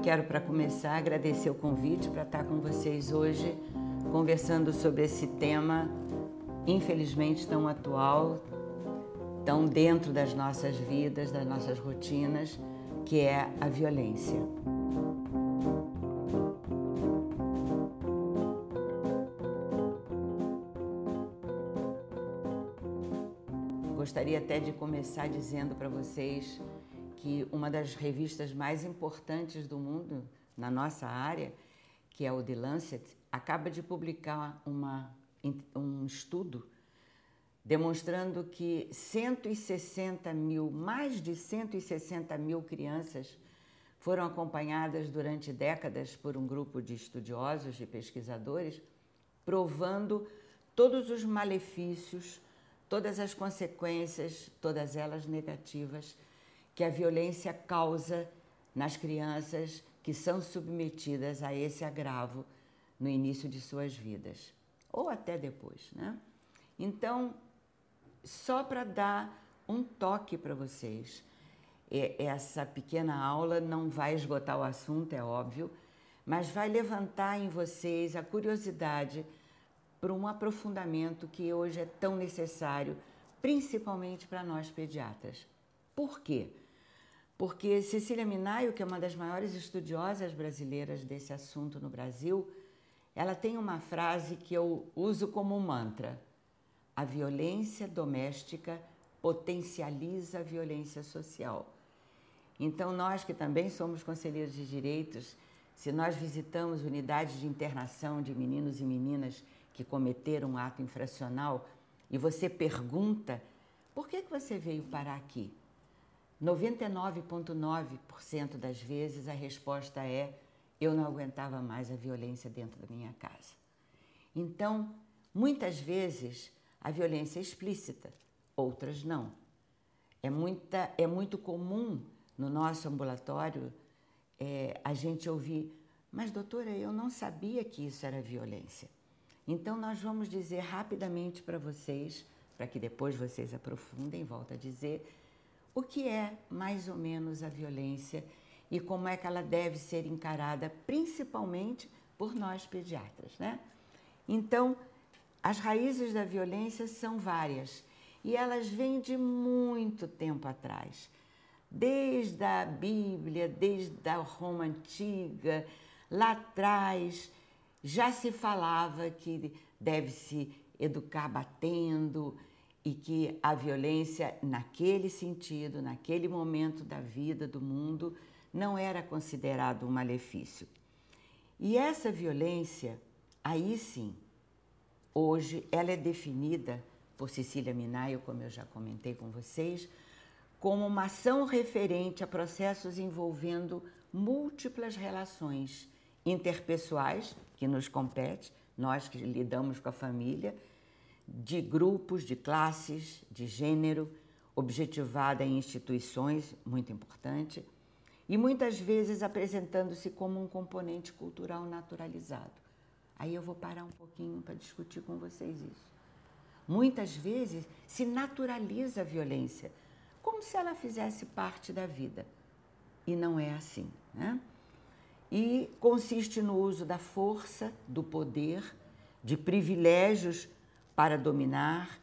eu quero, para começar, agradecer o convite para estar com vocês hoje, conversando sobre esse tema, infelizmente tão atual, tão dentro das nossas vidas, das nossas rotinas, que é a violência. Gostaria até de começar dizendo para vocês que uma das revistas mais importantes do mundo na nossa área, que é o The Lancet, acaba de publicar uma, um estudo demonstrando que 160 mil, mais de 160 mil crianças foram acompanhadas durante décadas por um grupo de estudiosos e pesquisadores, provando todos os malefícios, todas as consequências, todas elas negativas que a violência causa nas crianças que são submetidas a esse agravo no início de suas vidas, ou até depois, né? Então, só para dar um toque para vocês, essa pequena aula não vai esgotar o assunto, é óbvio, mas vai levantar em vocês a curiosidade para um aprofundamento que hoje é tão necessário, principalmente para nós pediatras. Por quê? Porque Cecília Minaio, que é uma das maiores estudiosas brasileiras desse assunto no Brasil, ela tem uma frase que eu uso como mantra: a violência doméstica potencializa a violência social. Então, nós que também somos conselheiros de direitos, se nós visitamos unidades de internação de meninos e meninas que cometeram um ato infracional e você pergunta: por que, que você veio parar aqui? 99,9% das vezes a resposta é: eu não aguentava mais a violência dentro da minha casa. Então, muitas vezes a violência é explícita, outras não. É, muita, é muito comum no nosso ambulatório é, a gente ouvir, mas doutora, eu não sabia que isso era violência. Então, nós vamos dizer rapidamente para vocês, para que depois vocês aprofundem, volto a dizer, o que é mais ou menos a violência e como é que ela deve ser encarada, principalmente por nós pediatras, né? Então, as raízes da violência são várias e elas vêm de muito tempo atrás. Desde a Bíblia, desde a Roma antiga, lá atrás já se falava que deve se educar batendo, e que a violência, naquele sentido, naquele momento da vida do mundo, não era considerado um malefício. E essa violência, aí sim, hoje ela é definida por Cecília Minaio, como eu já comentei com vocês, como uma ação referente a processos envolvendo múltiplas relações interpessoais que nos compete, nós que lidamos com a família, de grupos, de classes, de gênero, objetivada em instituições, muito importante, e muitas vezes apresentando-se como um componente cultural naturalizado. Aí eu vou parar um pouquinho para discutir com vocês isso. Muitas vezes se naturaliza a violência, como se ela fizesse parte da vida. E não é assim, né? E consiste no uso da força, do poder, de privilégios para dominar,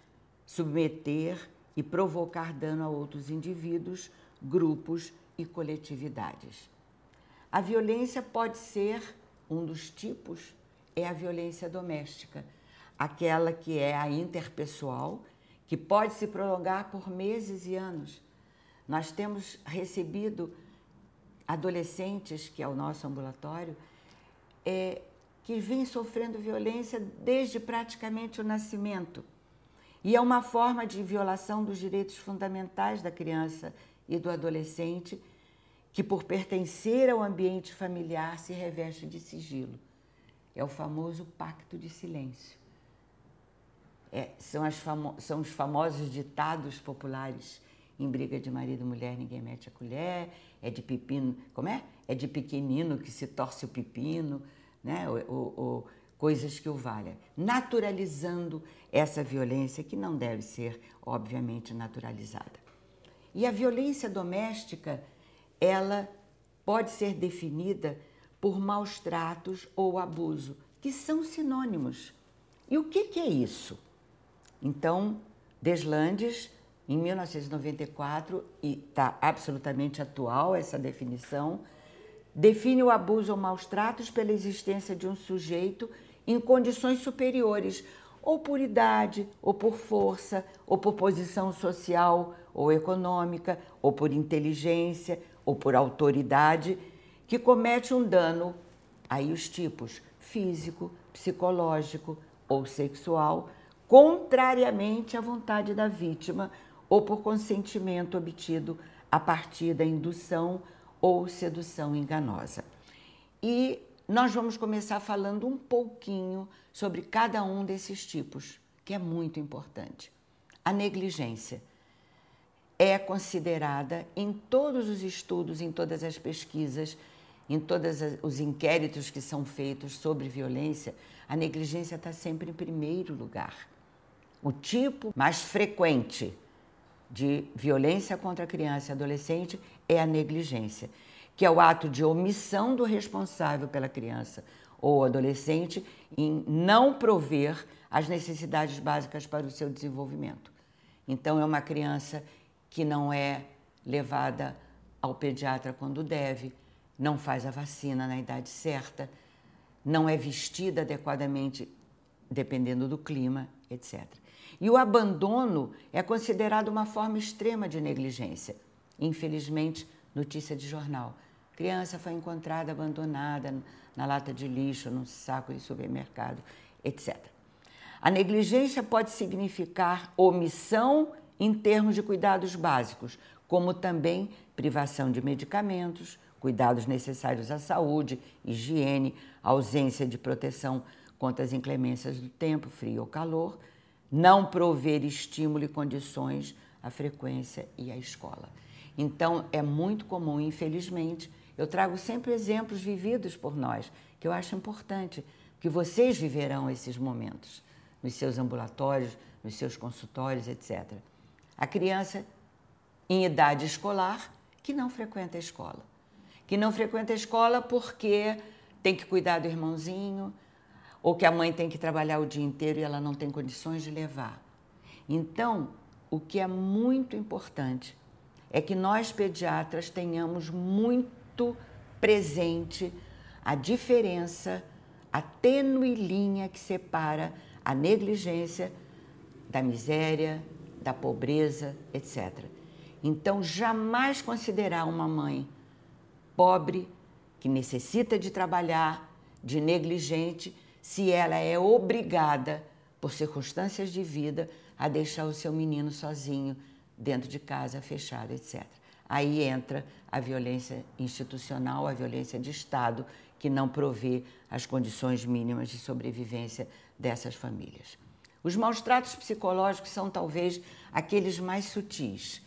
submeter e provocar dano a outros indivíduos, grupos e coletividades. A violência pode ser um dos tipos é a violência doméstica, aquela que é a interpessoal, que pode se prolongar por meses e anos. Nós temos recebido adolescentes, que é o nosso ambulatório, é, que vem sofrendo violência desde praticamente o nascimento. E é uma forma de violação dos direitos fundamentais da criança e do adolescente, que, por pertencer ao ambiente familiar, se reveste de sigilo. É o famoso pacto de silêncio. É, são, famo são os famosos ditados populares em briga de marido e mulher ninguém mete a colher, é de pepino, como é? É de pequenino que se torce o pepino né? O coisas que o valha, naturalizando essa violência que não deve ser, obviamente, naturalizada. E a violência doméstica, ela pode ser definida por maus tratos ou abuso, que são sinônimos. E o que, que é isso? Então, Deslandes, em 1994, e está absolutamente atual essa definição, define o abuso ou maus tratos pela existência de um sujeito em condições superiores, ou por idade, ou por força, ou por posição social ou econômica, ou por inteligência, ou por autoridade, que comete um dano, aí os tipos físico, psicológico ou sexual, contrariamente à vontade da vítima ou por consentimento obtido a partir da indução ou sedução enganosa. E nós vamos começar falando um pouquinho sobre cada um desses tipos, que é muito importante. A negligência é considerada em todos os estudos, em todas as pesquisas, em todos os inquéritos que são feitos sobre violência, a negligência está sempre em primeiro lugar. O tipo mais frequente de violência contra a criança e adolescente é a negligência, que é o ato de omissão do responsável pela criança ou adolescente em não prover as necessidades básicas para o seu desenvolvimento. Então, é uma criança que não é levada ao pediatra quando deve, não faz a vacina na idade certa, não é vestida adequadamente, dependendo do clima, etc. E o abandono é considerado uma forma extrema de negligência. Infelizmente, notícia de jornal. Criança foi encontrada abandonada na lata de lixo, num saco de supermercado, etc. A negligência pode significar omissão em termos de cuidados básicos, como também privação de medicamentos, cuidados necessários à saúde, higiene, ausência de proteção contra as inclemências do tempo, frio ou calor, não prover estímulo e condições à frequência e à escola. Então, é muito comum, infelizmente, eu trago sempre exemplos vividos por nós, que eu acho importante, que vocês viverão esses momentos nos seus ambulatórios, nos seus consultórios, etc. A criança em idade escolar que não frequenta a escola. Que não frequenta a escola porque tem que cuidar do irmãozinho, ou que a mãe tem que trabalhar o dia inteiro e ela não tem condições de levar. Então, o que é muito importante é que nós pediatras tenhamos muito presente a diferença, a tênue linha que separa a negligência da miséria, da pobreza, etc. Então, jamais considerar uma mãe pobre, que necessita de trabalhar, de negligente, se ela é obrigada, por circunstâncias de vida, a deixar o seu menino sozinho dentro de casa, fechado, etc. Aí entra a violência institucional, a violência de Estado, que não provê as condições mínimas de sobrevivência dessas famílias. Os maus tratos psicológicos são talvez aqueles mais sutis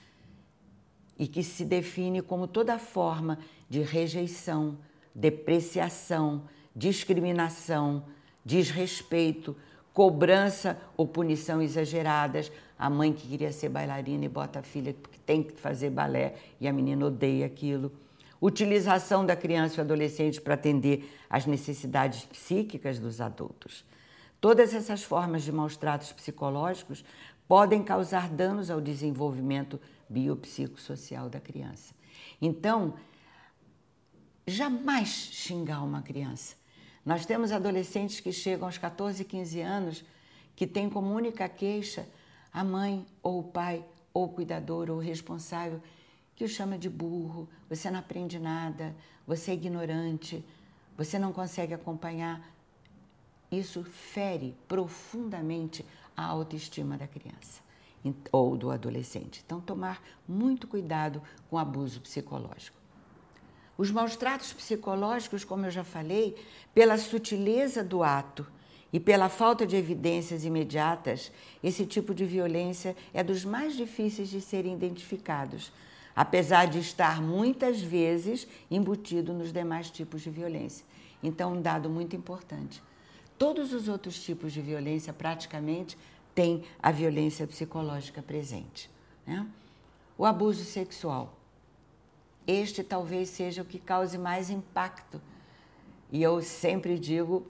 e que se define como toda forma de rejeição, depreciação, discriminação, desrespeito, cobrança ou punição exageradas. A mãe que queria ser bailarina e bota a filha porque tem que fazer balé e a menina odeia aquilo. Utilização da criança e adolescente para atender às necessidades psíquicas dos adultos. Todas essas formas de maus tratos psicológicos podem causar danos ao desenvolvimento biopsicossocial da criança. Então, jamais xingar uma criança nós temos adolescentes que chegam aos 14, 15 anos que têm como única queixa a mãe ou o pai ou o cuidador ou o responsável que o chama de burro, você não aprende nada, você é ignorante, você não consegue acompanhar. Isso fere profundamente a autoestima da criança ou do adolescente. Então, tomar muito cuidado com o abuso psicológico. Os maus tratos psicológicos, como eu já falei, pela sutileza do ato e pela falta de evidências imediatas, esse tipo de violência é dos mais difíceis de serem identificados, apesar de estar muitas vezes embutido nos demais tipos de violência. Então, um dado muito importante: todos os outros tipos de violência praticamente têm a violência psicológica presente. Né? O abuso sexual este talvez seja o que cause mais impacto. E eu sempre digo,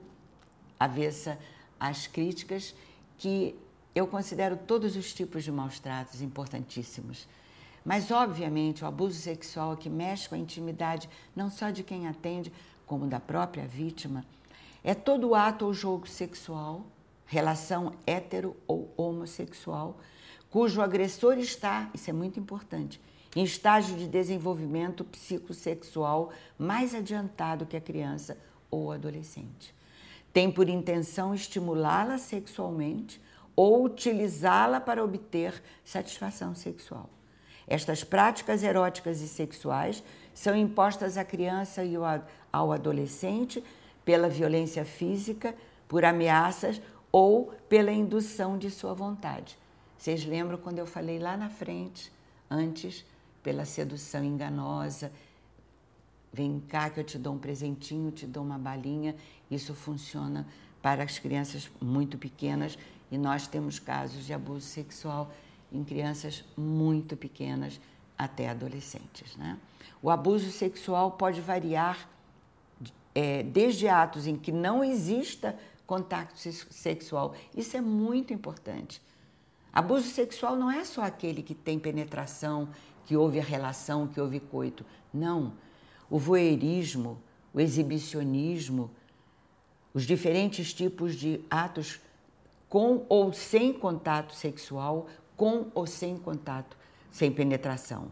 avessa às críticas, que eu considero todos os tipos de maus tratos importantíssimos. Mas, obviamente, o abuso sexual que mexe com a intimidade, não só de quem atende, como da própria vítima, é todo ato ou jogo sexual, relação hétero ou homossexual, cujo agressor está, isso é muito importante, em estágio de desenvolvimento psicossexual mais adiantado que a criança ou adolescente. Tem por intenção estimulá-la sexualmente ou utilizá-la para obter satisfação sexual. Estas práticas eróticas e sexuais são impostas à criança e ao adolescente pela violência física, por ameaças ou pela indução de sua vontade. Vocês lembram quando eu falei lá na frente, antes, pela sedução enganosa? Vem cá que eu te dou um presentinho, te dou uma balinha. Isso funciona para as crianças muito pequenas e nós temos casos de abuso sexual em crianças muito pequenas até adolescentes. Né? O abuso sexual pode variar é, desde atos em que não exista contato sexual. Isso é muito importante. Abuso sexual não é só aquele que tem penetração, que houve a relação, que houve coito. Não. O voyeurismo, o exibicionismo, os diferentes tipos de atos com ou sem contato sexual, com ou sem contato, sem penetração.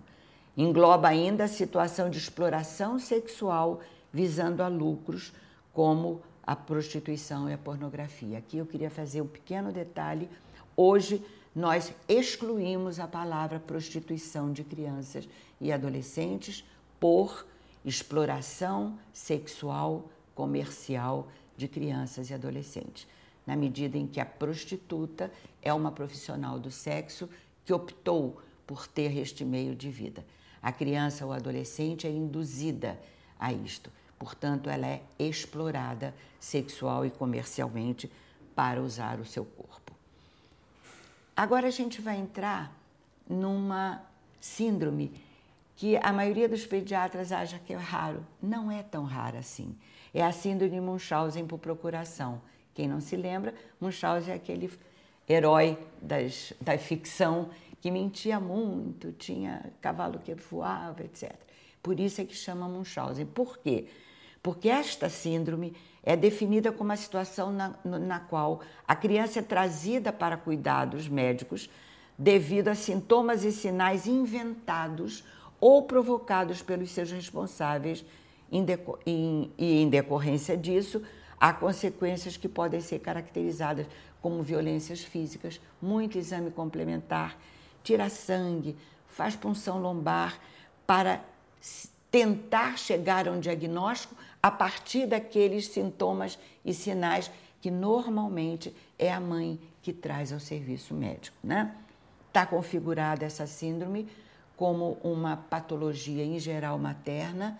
Engloba ainda a situação de exploração sexual visando a lucros, como a prostituição e a pornografia. Aqui eu queria fazer um pequeno detalhe. Hoje nós excluímos a palavra prostituição de crianças e adolescentes por exploração sexual comercial de crianças e adolescentes, na medida em que a prostituta é uma profissional do sexo que optou por ter este meio de vida. A criança ou adolescente é induzida a isto. Portanto, ela é explorada sexual e comercialmente para usar o seu corpo. Agora a gente vai entrar numa síndrome que a maioria dos pediatras acha que é raro. Não é tão rara assim. É a síndrome de Munchausen por procuração. Quem não se lembra, Munchausen é aquele herói das, da ficção que mentia muito, tinha cavalo que voava, etc. Por isso é que chama Munchausen. Por quê? Porque esta síndrome é definida como a situação na, na qual a criança é trazida para cuidados médicos devido a sintomas e sinais inventados ou provocados pelos seus responsáveis, e em decorrência disso, há consequências que podem ser caracterizadas como violências físicas, muito exame complementar, tira sangue, faz punção lombar para tentar chegar a um diagnóstico a partir daqueles sintomas e sinais que normalmente é a mãe que traz ao serviço médico, né? Está configurada essa síndrome como uma patologia em geral materna.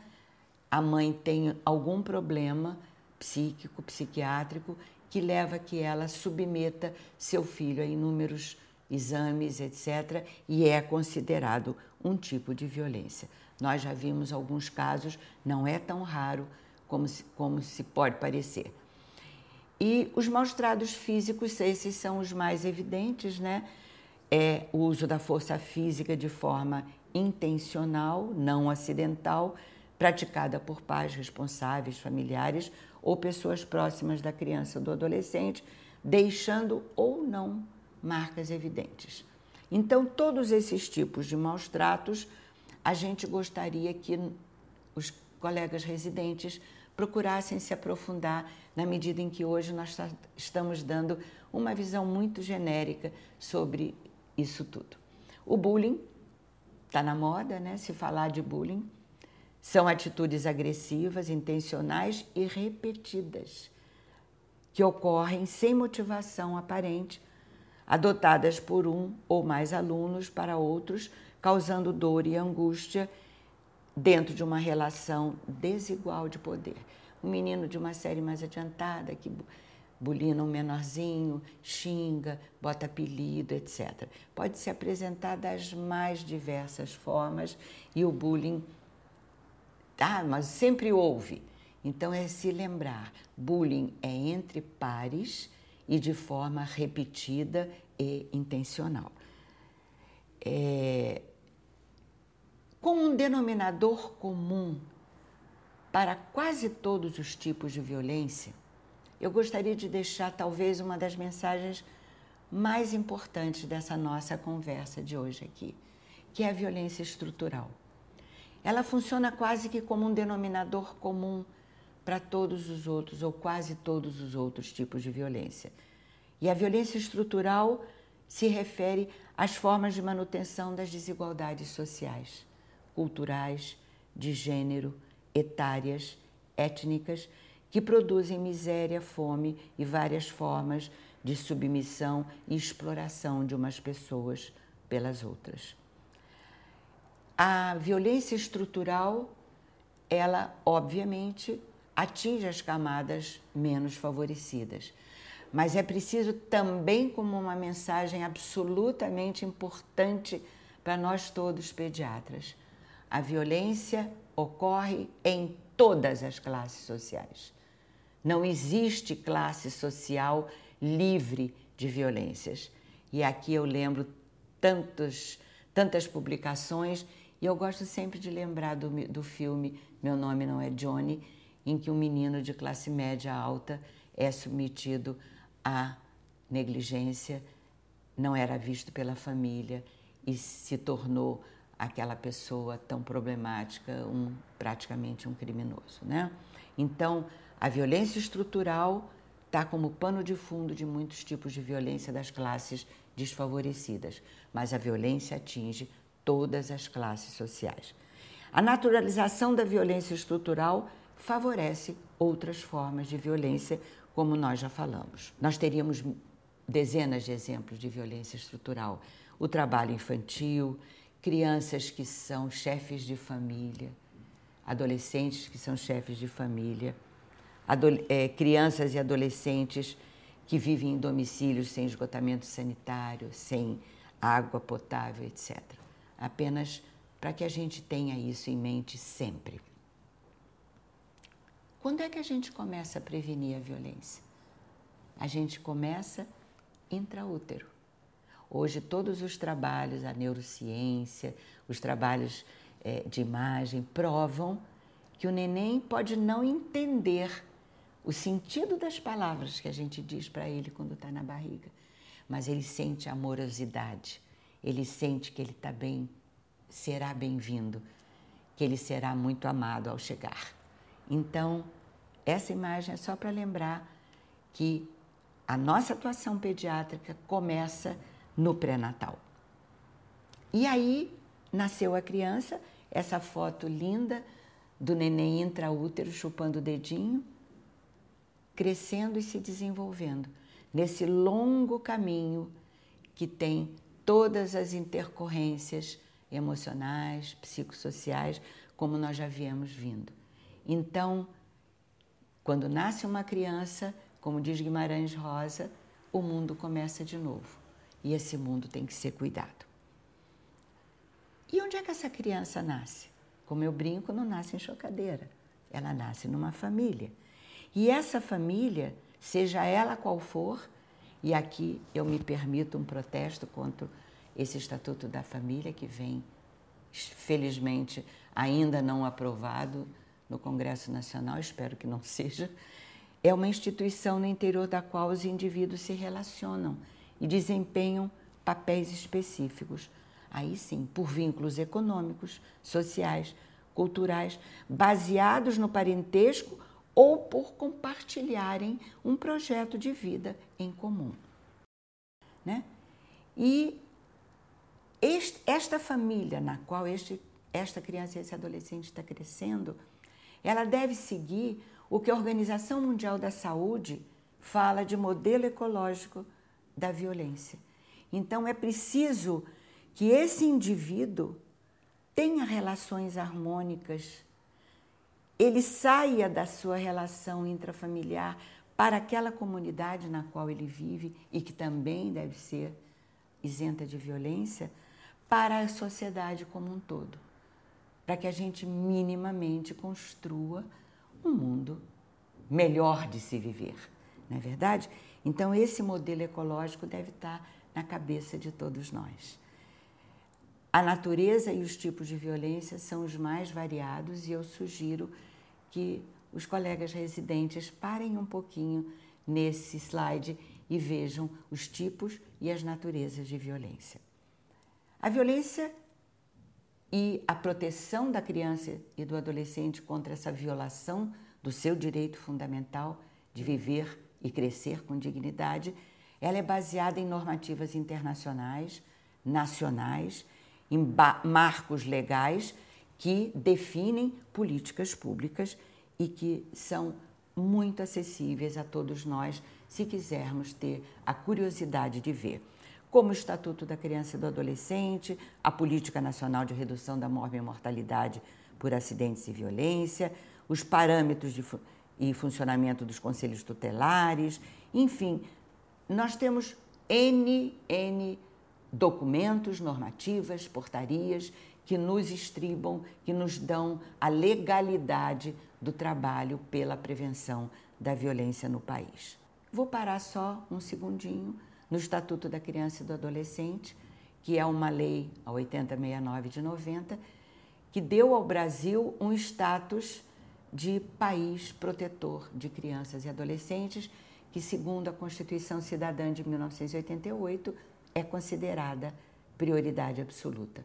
A mãe tem algum problema psíquico, psiquiátrico que leva a que ela submeta seu filho a inúmeros exames, etc., e é considerado um tipo de violência. Nós já vimos alguns casos, não é tão raro como se, como se pode parecer. E os maus tratos físicos, esses são os mais evidentes, né? É o uso da força física de forma intencional, não acidental, praticada por pais responsáveis, familiares ou pessoas próximas da criança ou do adolescente, deixando ou não marcas evidentes. Então, todos esses tipos de maus tratos a gente gostaria que os colegas residentes procurassem se aprofundar na medida em que hoje nós estamos dando uma visão muito genérica sobre isso tudo. O bullying está na moda, né? Se falar de bullying são atitudes agressivas, intencionais e repetidas que ocorrem sem motivação aparente, adotadas por um ou mais alunos para outros causando dor e angústia dentro de uma relação desigual de poder. Um menino de uma série mais adiantada que bulina um menorzinho, xinga, bota apelido, etc. Pode se apresentar das mais diversas formas e o bullying Ah, mas sempre houve. Então é se lembrar: bullying é entre pares e de forma repetida e intencional. É, com um denominador comum para quase todos os tipos de violência, eu gostaria de deixar talvez uma das mensagens mais importantes dessa nossa conversa de hoje aqui, que é a violência estrutural. Ela funciona quase que como um denominador comum para todos os outros ou quase todos os outros tipos de violência. E a violência estrutural se refere às formas de manutenção das desigualdades sociais, culturais, de gênero, etárias, étnicas, que produzem miséria, fome e várias formas de submissão e exploração de umas pessoas pelas outras. A violência estrutural, ela obviamente atinge as camadas menos favorecidas, mas é preciso também como uma mensagem absolutamente importante para nós todos pediatras. A violência ocorre em todas as classes sociais. Não existe classe social livre de violências. E aqui eu lembro tantos, tantas publicações e eu gosto sempre de lembrar do, do filme Meu Nome Não é Johnny, em que um menino de classe média alta é submetido à negligência, não era visto pela família e se tornou aquela pessoa tão problemática, um praticamente um criminoso, né? Então, a violência estrutural está como pano de fundo de muitos tipos de violência das classes desfavorecidas, mas a violência atinge todas as classes sociais. A naturalização da violência estrutural favorece outras formas de violência, como nós já falamos. Nós teríamos dezenas de exemplos de violência estrutural: o trabalho infantil, crianças que são chefes de família, adolescentes que são chefes de família é, crianças e adolescentes que vivem em domicílios sem esgotamento sanitário, sem água potável, etc. Apenas para que a gente tenha isso em mente sempre. Quando é que a gente começa a prevenir a violência? A gente começa intraútero. Hoje, todos os trabalhos, a neurociência, os trabalhos é, de imagem provam que o neném pode não entender o sentido das palavras que a gente diz para ele quando está na barriga, mas ele sente amorosidade, ele sente que ele está bem, será bem-vindo, que ele será muito amado ao chegar. Então, essa imagem é só para lembrar que a nossa atuação pediátrica começa no pré-natal. E aí nasceu a criança, essa foto linda do neném intraútero chupando o dedinho crescendo e se desenvolvendo nesse longo caminho que tem todas as intercorrências emocionais, psicossociais, como nós já viemos vindo. Então, quando nasce uma criança, como diz Guimarães Rosa, o mundo começa de novo. E esse mundo tem que ser cuidado. E onde é que essa criança nasce? Como eu brinco, não nasce em chocadeira. Ela nasce numa família. E essa família, seja ela qual for, e aqui eu me permito um protesto contra esse Estatuto da Família que vem, felizmente, ainda não aprovado no Congresso Nacional, espero que não seja, é uma instituição no interior da qual os indivíduos se relacionam e desempenham papéis específicos. Aí sim, por vínculos econômicos, sociais, culturais, baseados no parentesco ou por compartilharem um projeto de vida em comum. Né? E este, esta família na qual este, esta criança e esse adolescente está crescendo, ela deve seguir o que a Organização Mundial da Saúde fala de modelo ecológico da violência. Então é preciso que esse indivíduo tenha relações harmônicas ele saia da sua relação intrafamiliar para aquela comunidade na qual ele vive e que também deve ser isenta de violência, para a sociedade como um todo. para que a gente minimamente construa um mundo melhor de se viver, não é verdade? Então, esse modelo ecológico deve estar na cabeça de todos nós. A natureza e os tipos de violência são os mais variados e eu sugiro que os colegas residentes parem um pouquinho nesse slide e vejam os tipos e as naturezas de violência. A violência e a proteção da criança e do adolescente contra essa violação do seu direito fundamental de viver e crescer com dignidade, ela é baseada em normativas internacionais, nacionais, em marcos legais que definem políticas públicas e que são muito acessíveis a todos nós se quisermos ter a curiosidade de ver. Como o Estatuto da Criança e do Adolescente, a Política Nacional de Redução da Morte e Mortalidade por Acidentes e Violência, os parâmetros de, e funcionamento dos conselhos tutelares, enfim, nós temos N, N documentos, normativas, portarias que nos estribam, que nos dão a legalidade do trabalho pela prevenção da violência no país. Vou parar só um segundinho no Estatuto da Criança e do Adolescente, que é uma lei, a 8069 de 90, que deu ao Brasil um status de país protetor de crianças e adolescentes, que, segundo a Constituição Cidadã de 1988, é considerada prioridade absoluta.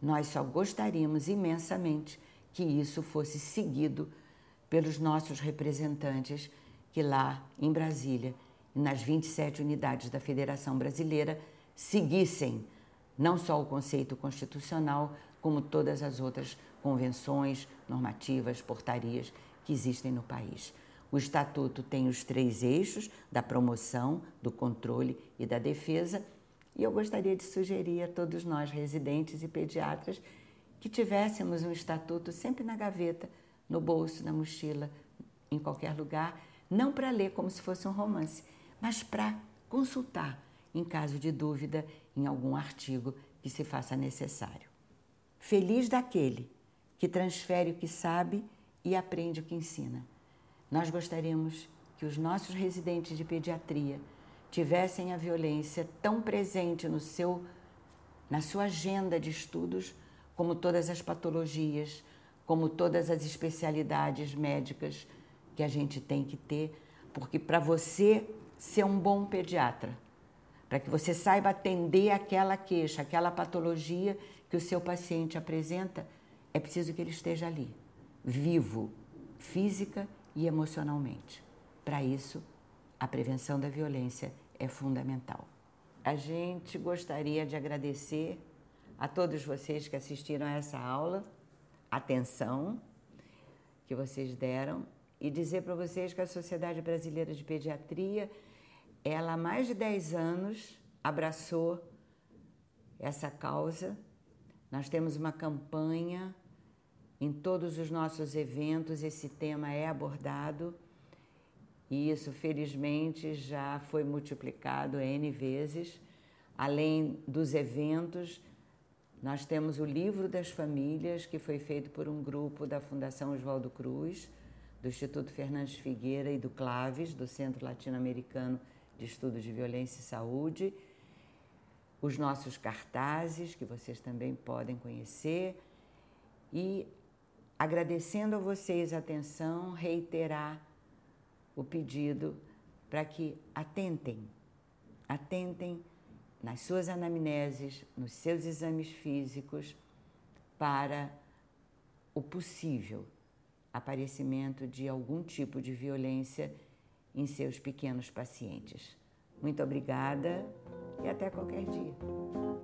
Nós só gostaríamos imensamente que isso fosse seguido pelos nossos representantes que lá em Brasília nas 27 unidades da Federação Brasileira seguissem não só o conceito constitucional, como todas as outras convenções, normativas, portarias que existem no país. O Estatuto tem os três eixos da promoção, do controle e da defesa, e eu gostaria de sugerir a todos nós, residentes e pediatras, que tivéssemos um estatuto sempre na gaveta, no bolso, na mochila, em qualquer lugar, não para ler como se fosse um romance, mas para consultar em caso de dúvida em algum artigo que se faça necessário. Feliz daquele que transfere o que sabe e aprende o que ensina. Nós gostaríamos que os nossos residentes de pediatria tivessem a violência tão presente no seu na sua agenda de estudos como todas as patologias, como todas as especialidades médicas que a gente tem que ter, porque para você ser um bom pediatra, para que você saiba atender aquela queixa, aquela patologia que o seu paciente apresenta, é preciso que ele esteja ali, vivo, física e emocionalmente. Para isso, a prevenção da violência é fundamental. A gente gostaria de agradecer a todos vocês que assistiram a essa aula, atenção que vocês deram e dizer para vocês que a Sociedade Brasileira de Pediatria ela há mais de 10 anos abraçou essa causa. Nós temos uma campanha em todos os nossos eventos, esse tema é abordado e isso, felizmente, já foi multiplicado N vezes. Além dos eventos, nós temos o Livro das Famílias, que foi feito por um grupo da Fundação Oswaldo Cruz, do Instituto Fernandes Figueira e do Claves, do Centro Latino-Americano de Estudos de Violência e Saúde, os nossos cartazes, que vocês também podem conhecer, e agradecendo a vocês a atenção, reiterar o pedido para que atentem, atentem nas suas anamneses, nos seus exames físicos, para o possível aparecimento de algum tipo de violência em seus pequenos pacientes. Muito obrigada e até qualquer dia.